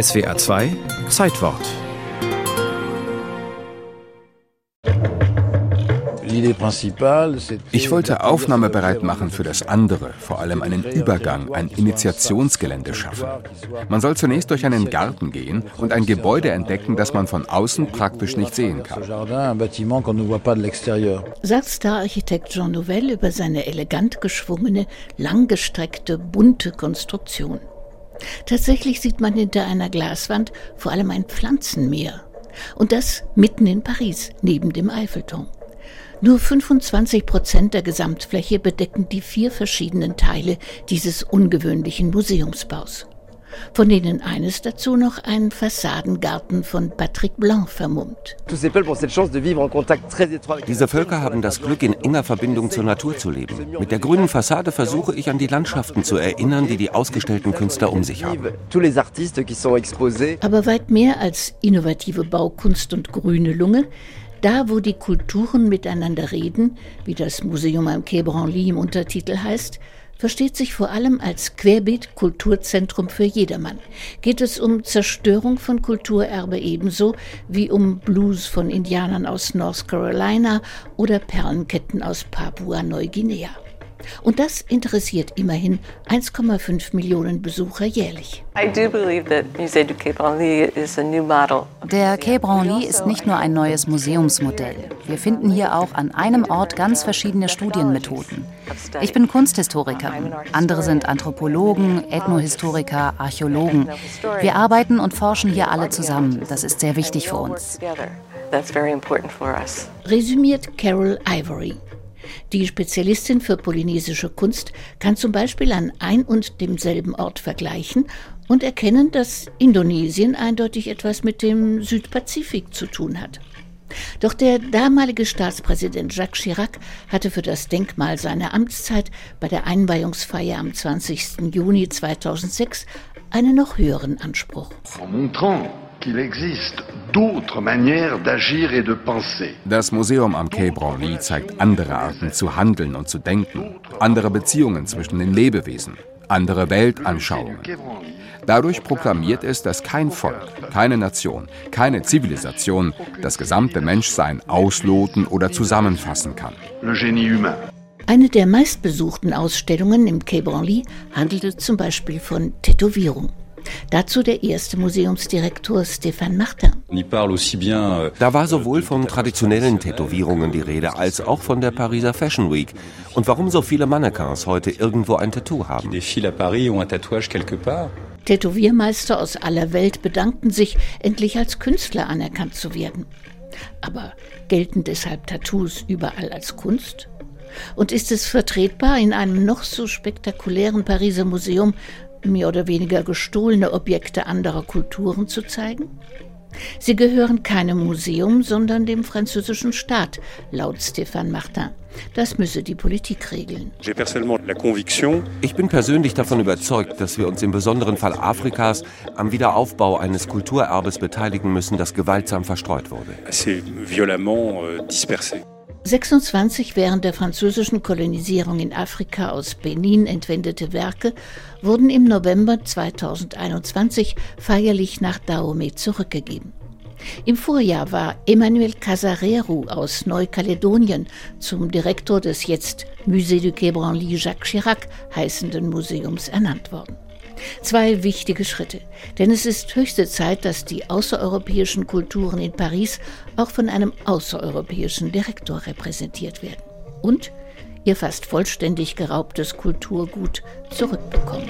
SWA 2 Zeitwort Ich wollte Aufnahme bereit machen für das andere, vor allem einen Übergang, ein Initiationsgelände schaffen. Man soll zunächst durch einen Garten gehen und ein Gebäude entdecken, das man von außen praktisch nicht sehen kann. Sagt Star-Architekt Jean Nouvel über seine elegant geschwungene, langgestreckte, bunte Konstruktion. Tatsächlich sieht man hinter einer Glaswand vor allem ein Pflanzenmeer. Und das mitten in Paris, neben dem Eiffelturm. Nur 25 Prozent der Gesamtfläche bedecken die vier verschiedenen Teile dieses ungewöhnlichen Museumsbaus. Von denen eines dazu noch ein Fassadengarten von Patrick Blanc vermummt. Diese Völker haben das Glück, in enger Verbindung zur Natur zu leben. Mit der grünen Fassade versuche ich an die Landschaften zu erinnern, die die ausgestellten Künstler um sich haben. Aber weit mehr als innovative Baukunst und grüne Lunge da, wo die Kulturen miteinander reden, wie das Museum am Quai Branly im Untertitel heißt, versteht sich vor allem als Querbeet-Kulturzentrum für jedermann. Geht es um Zerstörung von Kulturerbe ebenso wie um Blues von Indianern aus North Carolina oder Perlenketten aus Papua-Neuguinea. Und das interessiert immerhin 1,5 Millionen Besucher jährlich. Der Quai Branly ist nicht nur ein neues Museumsmodell. Wir finden hier auch an einem Ort ganz verschiedene Studienmethoden. Ich bin Kunsthistorikerin, andere sind Anthropologen, Ethnohistoriker, Archäologen. Wir arbeiten und forschen hier alle zusammen. Das ist sehr wichtig für uns. Resümiert Carol Ivory. Die Spezialistin für polynesische Kunst kann zum Beispiel an ein und demselben Ort vergleichen und erkennen, dass Indonesien eindeutig etwas mit dem Südpazifik zu tun hat. Doch der damalige Staatspräsident Jacques Chirac hatte für das Denkmal seiner Amtszeit bei der Einweihungsfeier am 20. Juni 2006 einen noch höheren Anspruch. Das Museum am Quai Branly zeigt andere Arten zu handeln und zu denken, andere Beziehungen zwischen den Lebewesen, andere Weltanschauungen. Dadurch proklamiert es, dass kein Volk, keine Nation, keine Zivilisation das gesamte Menschsein ausloten oder zusammenfassen kann. Eine der meistbesuchten Ausstellungen im Quai Branly handelte zum Beispiel von Tätowierung. Dazu der erste Museumsdirektor Stéphane Martin. Euh, da war sowohl von traditionellen Tätowierungen die Rede als auch von der Pariser Fashion Week und warum so viele Mannequins heute irgendwo ein Tattoo haben. Tätowiermeister aus aller Welt bedankten sich, endlich als Künstler anerkannt zu werden. Aber gelten deshalb Tattoos überall als Kunst? Und ist es vertretbar, in einem noch so spektakulären Pariser Museum mehr oder weniger gestohlene Objekte anderer Kulturen zu zeigen? Sie gehören keinem Museum, sondern dem französischen Staat, laut Stéphane Martin. Das müsse die Politik regeln. Ich bin persönlich davon überzeugt, dass wir uns im besonderen Fall Afrikas am Wiederaufbau eines Kulturerbes beteiligen müssen, das gewaltsam verstreut wurde. 26 während der französischen Kolonisierung in Afrika aus Benin entwendete Werke wurden im November 2021 feierlich nach Dahomey zurückgegeben. Im Vorjahr war Emmanuel Casareru aus Neukaledonien zum Direktor des jetzt Musée du Quai Branly Jacques Chirac heißenden Museums ernannt worden. Zwei wichtige Schritte, denn es ist höchste Zeit, dass die außereuropäischen Kulturen in Paris auch von einem außereuropäischen Direktor repräsentiert werden und ihr fast vollständig geraubtes Kulturgut zurückbekommen.